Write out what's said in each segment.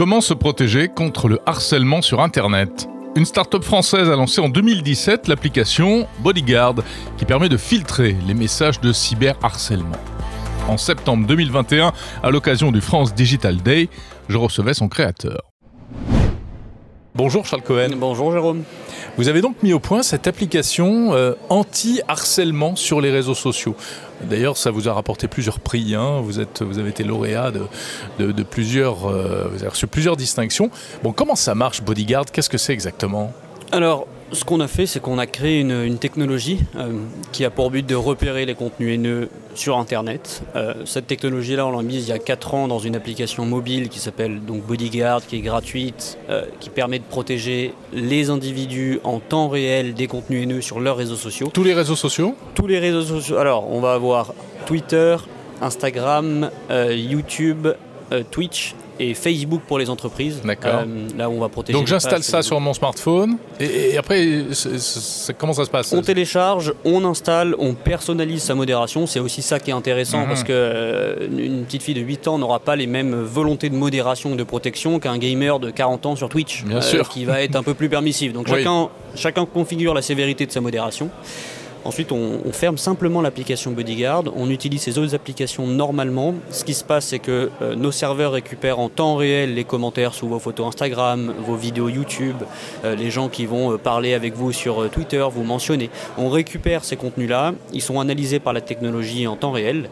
Comment se protéger contre le harcèlement sur Internet? Une start-up française a lancé en 2017 l'application Bodyguard qui permet de filtrer les messages de cyberharcèlement. En septembre 2021, à l'occasion du France Digital Day, je recevais son créateur. Bonjour Charles Cohen. Bonjour Jérôme. Vous avez donc mis au point cette application euh, anti-harcèlement sur les réseaux sociaux. D'ailleurs, ça vous a rapporté plusieurs prix. Hein. Vous, êtes, vous avez été lauréat de, plusieurs, euh, vous avez reçu plusieurs distinctions. Bon, comment ça marche Bodyguard? Qu'est-ce que c'est exactement? Alors, ce qu'on a fait, c'est qu'on a créé une, technologie euh, qui a pour but de repérer les contenus haineux sur Internet. Euh, cette technologie-là, on l'a mise il y a 4 ans dans une application mobile qui s'appelle donc Bodyguard, qui est gratuite, euh, qui permet de protéger les individus en temps réel des contenus haineux sur leurs réseaux sociaux. Tous les réseaux sociaux Tous les réseaux sociaux. Alors, on va avoir Twitter, Instagram, YouTube, Twitch et Facebook pour les entreprises. D'accord. Euh, là où on va protéger. Donc j'installe ça sur mon smartphone et, après comment ça se passe? On télécharge, on installe, on personnalise sa modération. C'est aussi ça qui est intéressant mhm. parce que euh, une petite fille de 8 ans n'aura pas les mêmes volontés de modération ou de protection qu'un gamer de 40 ans sur Twitch, Bien sûr. qui va être un peu plus permissif. Donc chacun, chacun configure la sévérité de sa modération. Ensuite, on, ferme simplement l'application Bodyguard, on utilise ces autres applications normalement. Ce qui se passe, c'est que euh, nos serveurs récupèrent en temps réel les commentaires sous vos photos Instagram, vos vidéos YouTube, euh, les gens qui vont euh, parler avec vous sur Twitter, vous mentionner. On récupère ces contenus-là, ils sont analysés par la technologie en temps réel.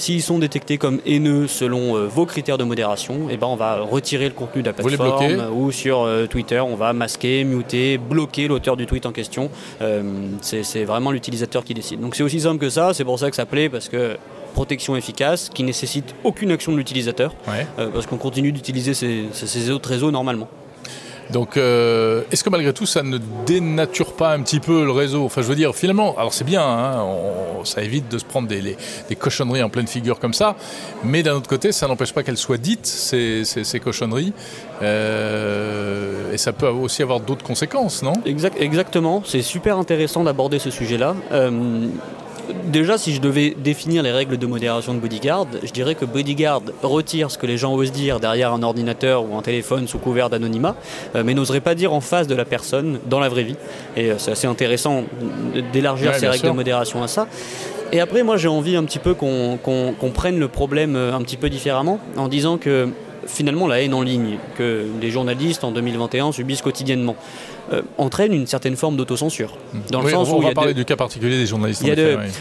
S'ils sont détectés comme haineux selon euh, vos critères de modération, eh ben on va retirer le contenu de la plateforme ou sur euh, Twitter, on va masquer, muter, bloquer l'auteur du tweet en question. Euh, c'est vraiment l'utilisateur qui décide. Donc c'est aussi simple que ça, c'est pour ça que ça plaît parce que protection efficace qui nécessite aucune action de l'utilisateur parce qu'on continue d'utiliser ces autres réseaux normalement. Donc, euh, est-ce que malgré tout, ça ne dénature pas un petit peu le réseau? Enfin, je veux dire, finalement, alors c'est bien, hein, ça évite de se prendre des, cochonneries en pleine figure comme ça, mais d'un autre côté, ça n'empêche pas qu'elles soient dites, ces, cochonneries, euh, et ça peut aussi avoir d'autres conséquences, non? Exactement, c'est super intéressant d'aborder ce sujet-là. Euh, déjà, si je devais définir les règles de modération de Bodyguard, je dirais que Bodyguard retire ce que les gens osent dire derrière un ordinateur ou un téléphone sous couvert d'anonymat, euh, mais n'oserait pas dire en face de la personne dans la vraie vie. Et euh, c'est assez intéressant d'élargir ces règles de modération à ça. Et après, moi, j'ai envie un petit peu qu'on prenne le problème euh, un petit peu différemment, en disant que finalement, la haine en ligne que les journalistes en 2021 subissent quotidiennement, euh, entraîne une certaine forme d'autocensure. Dans le sens on, où va parler du cas particulier des journalistes.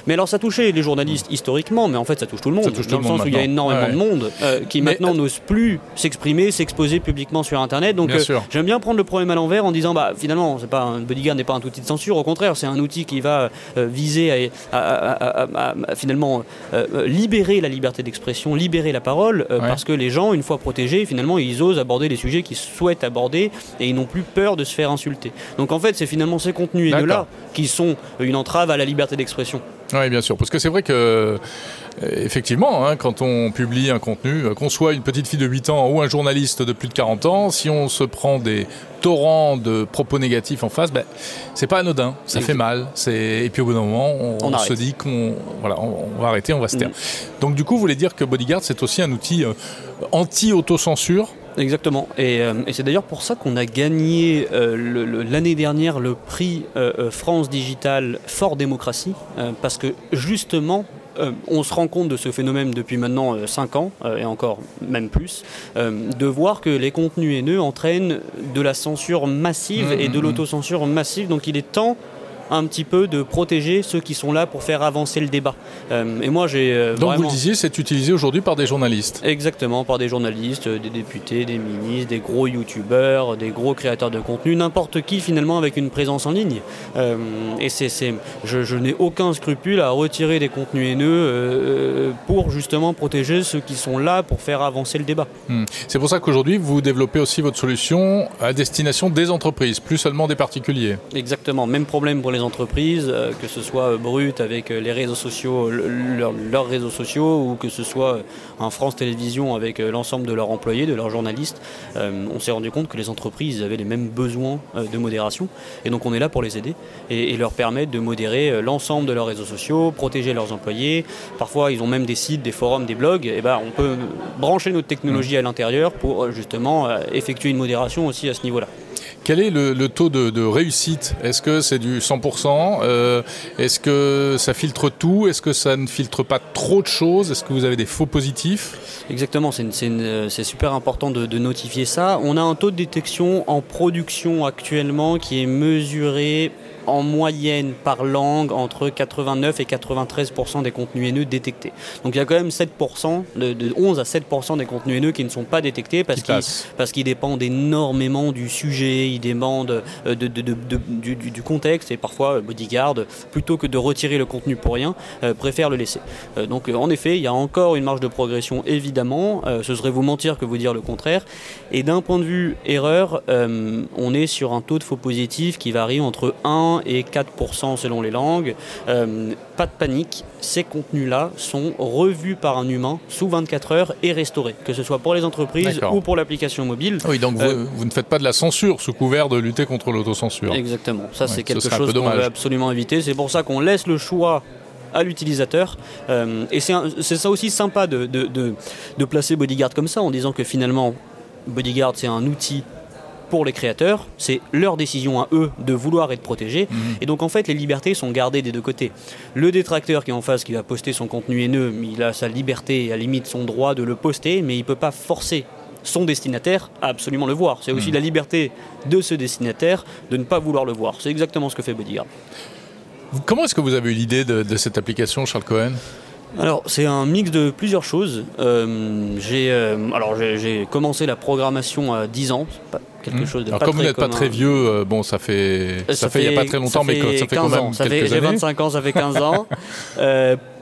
Mais alors ça touchait les journalistes historiquement, mais en fait ça touche tout le monde. dans le, sens où il y a énormément de monde euh, qui maintenant n'ose plus s'exprimer, s'exposer publiquement sur Internet. Donc euh, j'aime bien prendre le problème à l'envers en disant bah finalement c'est pas un bodyguard n'est pas un outil de censure, au contraire c'est un outil qui va viser à, finalement libérer la liberté d'expression, libérer la parole, parce que les gens une fois protégés finalement ils osent aborder les sujets qu'ils souhaitent aborder et ils n'ont plus peur de se faire insulter. Donc en fait, c'est finalement ces contenus haineux-là qui sont une entrave à la liberté d'expression. Oui, bien sûr, parce que c'est vrai que euh, effectivement, hein, quand on publie un contenu, euh, qu'on soit une petite fille de 8 ans ou un journaliste de plus de 40 ans, si on se prend des torrents de propos négatifs en face, ben, c'est pas anodin, ça fait mal. Et puis au bout d'un moment, on, se dit qu'on voilà, on, va arrêter, on va se taire. Mm. Donc du coup, vous voulez dire que Bodyguard, c'est aussi un outil euh, anti-autocensure Exactement. Euh, et, c'est d'ailleurs pour ça qu'on a gagné euh, l'année dernière le prix euh, France Digital Fort Démocratie, parce que justement, on se rend compte de ce phénomène depuis maintenant 5 ans, et encore même plus, de voir que les contenus haineux entraînent de la censure massive et de mmh, mmh. l'autocensure massive. Donc il est temps un petit peu de protéger ceux qui sont là pour faire avancer le débat. Euh, et moi, j'ai euh, Donc vous le disiez, c'est utilisé aujourd'hui par des journalistes. Exactement, par des journalistes, euh, des députés, des ministres, des gros youtubeurs, des gros créateurs de contenu, n'importe qui finalement avec une présence en ligne. et c'est, je, n'ai aucun scrupule à retirer des contenus haineux pour justement protéger ceux qui sont là pour faire avancer le débat. Hmm. C'est pour ça qu'aujourd'hui, vous développez aussi votre solution à destination des entreprises, plus seulement des particuliers. Exactement, même problème pour les les entreprises, que ce soit Brut avec les réseaux sociaux, leurs réseaux sociaux, ou que ce soit en France Télévisions avec l'ensemble de leurs employés, de leurs journalistes, on s'est rendu compte que les entreprises avaient les mêmes besoins de modération. Et donc on est là pour les aider et, leur permettre de modérer l'ensemble de leurs réseaux sociaux, protéger leurs employés. Parfois, ils ont même des sites, des forums, des blogs. Et ben, on peut brancher notre technologie à l'intérieur pour justement effectuer une modération aussi à ce niveau-là. Quel est le, taux de, réussite? Est-ce que c'est du 100% euh, Est-ce que ça filtre tout? Est-ce que ça ne filtre pas trop de choses? Est-ce que vous avez des faux positifs? Exactement, c'est super important de, notifier ça. On a un taux de détection en production actuellement qui est mesuré en moyenne par langue entre 89 et 93 des contenus haineux détectés. Donc il y a quand même 7 de, 11 à 7 des contenus haineux qui ne sont pas détectés parce qu'ils dépendent énormément du sujet, ils dépendent euh, de, du, contexte et parfois euh, Bodyguard plutôt que de retirer le contenu pour rien euh, préfère le laisser. donc en effet, il y a encore une marge de progression évidemment. ce serait vous mentir que vous dire le contraire. Et d'un point de vue erreur, on est sur un taux de faux positifs qui varie entre 1 et 4% selon les langues. Euh, pas de panique, ces contenus-là sont revus par un humain sous 24 heures et restaurés, que ce soit pour les entreprises ou pour l'application mobile. Oui, donc euh, vous, ne faites pas de la censure sous couvert de lutter contre l'autocensure. Exactement, ça c'est quelque chose qu'on veut absolument éviter. C'est pour ça qu'on laisse le choix à l'utilisateur. Euh, et c'est ça aussi sympa de, de, placer Bodyguard comme ça, en disant que finalement, Bodyguard, c'est un outil pour les créateurs, c'est leur décision à eux de vouloir être protégés. Mhm. Et donc en fait, les libertés sont gardées des deux côtés. Le détracteur qui est en face, qui va poster son contenu haineux, il a sa liberté et à la limite son droit de le poster, mais il ne peut pas forcer son destinataire à absolument le voir. C'est aussi mhm. la liberté de ce destinataire de ne pas vouloir le voir. C'est exactement ce que fait Bodyguard. Comment est-ce que vous avez eu l'idée de cette application, Charles Cohen? Alors c'est un mix de plusieurs choses. Euh, j'ai euh, alors j'ai commencé la programmation à 10 ans, quelque hmm. chose de alors comme vous n'êtes pas très vieux, euh, bon ça fait ça, fait il n'y a pas très longtemps, mais ça fait quand même ça quelques J'ai 25 ans, ça fait 15 ans.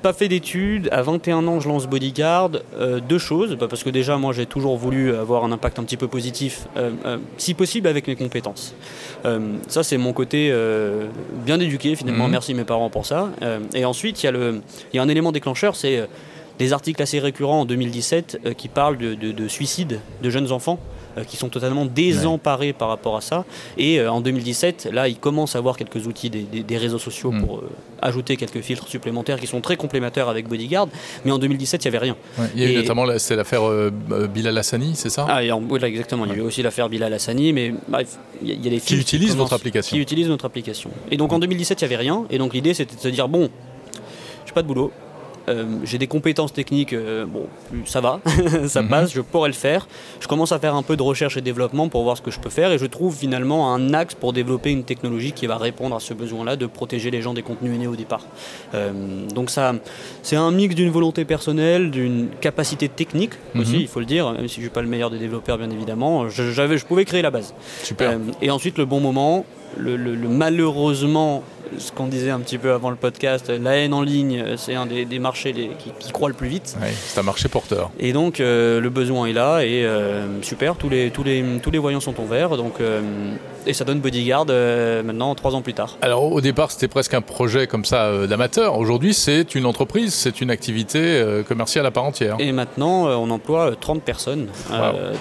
pas fait d'études. À 21 ans, je lance Bodyguard. Euh, deux choses. Bah, parce que déjà, moi, j'ai toujours voulu avoir un impact un petit peu positif, euh, euh, si possible avec mes compétences. ça, c'est mon côté bien éduqué, finalement. Mhm. Merci mes parents pour ça. et ensuite, il y, y, a un élément déclencheur, c'est des articles assez récurrents en 2017 qui parlent de, de suicide de jeunes enfants. Euh, qui sont totalement désemparés par rapport à ça. Et euh, en 2017, là, ils commencent à avoir quelques outils des, réseaux sociaux mm. pour euh, ajouter quelques filtres supplémentaires qui sont très complémentaires avec Bodyguard. Mais en 2017, il n'y avait rien. il y a eu notamment c'est l'affaire Bilal Hassani, c'est ça? Ah, oui, exactement. Il y a eu aussi l'affaire Bilal Hassani, mais bref, il y, a des qui utilisent votre application. Qui utilisent notre application. Et donc en 2017, il n'y avait rien. Et donc l'idée, c'était de se dire bon, je pas de boulot, euh, j'ai des compétences techniques, euh, bon, ça va, ça mhm. passe, je pourrais le faire. Je commence à faire un peu de recherche et développement pour voir ce que je peux faire et je trouve finalement un axe pour développer une technologie qui va répondre à ce besoin-là de protéger les gens des contenus haineux au départ. Euh, donc ça, c'est un mix d'une volonté personnelle, d'une capacité technique aussi, mhm. il faut le dire, même si je ne suis pas le meilleur des développeurs bien évidemment, je, je pouvais créer la base. Super. et ensuite le bon moment, le, malheureusement ce qu'on disait un petit peu avant le podcast, la haine en ligne, c'est un des, marchés qui, croît le plus vite. c'est un marché porteur. Et donc euh, le besoin est là et euh, super, tous les, tous, les, tous les voyants sont en vert. Donc, euh, et ça donne Bodyguard maintenant trois ans plus tard. Alors au départ c'était presque un projet comme ça d'amateur. Aujourd'hui c'est une entreprise, c'est une activité commerciale à part entière. Et maintenant on emploie 30 personnes.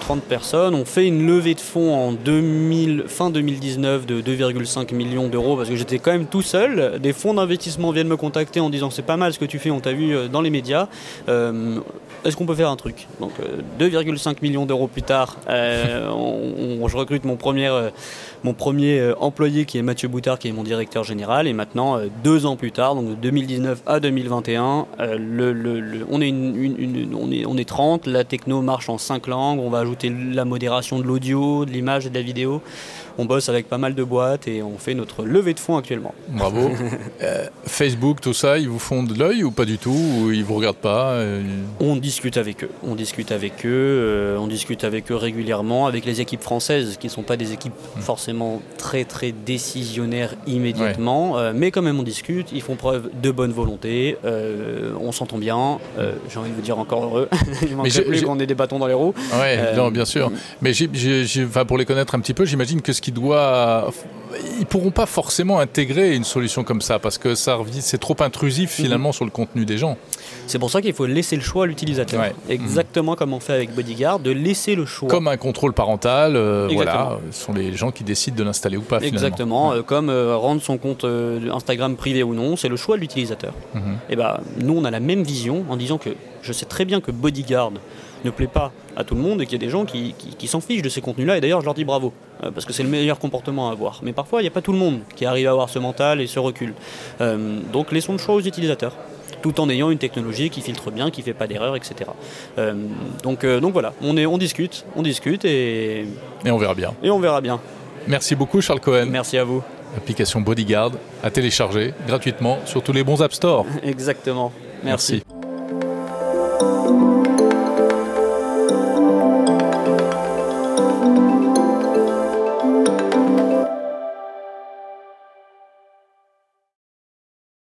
30 personnes. On fait une levée de fonds en 2000, fin 2019 de 2,5 millions d'euros parce que j'étais quand même tout seul. Des fonds d'investissement viennent me contacter en disant c'est pas mal ce que tu fais, on t'a vu euh, dans les médias. Euh, est-ce qu'on peut faire un truc? Donc 2,5 euh, millions d'euros plus tard, je recrute mon premier, mon premier employé qui est Mathieu Boutard, qui est mon directeur général. Et maintenant, deux ans plus tard, donc de 2019 à 2021, le, on, est on, est, on est 30, la techno marche en 5 langues, on va ajouter la modération de l'audio, de l'image et de la vidéo on bosse avec pas mal de boîtes et on fait notre levée de fonds actuellement. Bravo. Euh, Facebook, tout ça, ils vous font de l'œil ou pas du tout Ou ils vous regardent pas euh, On discute avec eux. On discute avec eux. Euh, on discute avec eux régulièrement, avec les équipes françaises qui ne sont pas des équipes hmm. forcément très très décisionnaires immédiatement, mais quand même on discute. Ils font preuve de bonne volonté. on s'entend bien. J'ai envie de vous dire encore heureux. Il manque plus qu'on ait des bâtons dans les roues. Oui, bien sûr. Mais pour les connaître un petit peu, j'imagine que ce qui doit ils ne pourront pas forcément intégrer une solution comme ça parce que ça c'est trop intrusif mhm. finalement sur le contenu des gens. C'est pour ça qu'il faut laisser le choix à l'utilisateur. Exactement comme on fait avec Bodyguard, de laisser le choix. Comme un contrôle parental, euh, voilà, ce sont les gens qui décident de l'installer ou pas. Exactement, euh, comme euh, rendre son compte Instagram privé ou non, c'est le choix de l'utilisateur. Mhm. Et eh ben, nous on a la même vision en disant que je sais très bien que Bodyguard ne plaît pas à tout le monde et qu'il y a des gens qui, s'en fichent de ces contenus-là. Et d'ailleurs, je leur dis bravo, euh, parce que c'est le meilleur comportement à avoir. Mais parfois, il n'y a pas tout le monde qui arrive à avoir ce mental et ce recul. Euh, donc, laissons le choix aux utilisateurs tout en ayant une technologie qui filtre bien, qui ne fait pas d'erreur, etc. Euh, donc, donc voilà, on, est, on discute, on discute et... Et on verra bien. Et on verra bien. Merci beaucoup Charles Cohen. Merci à vous. Application Bodyguard à télécharger gratuitement sur tous les bons App Store. Exactement. Merci.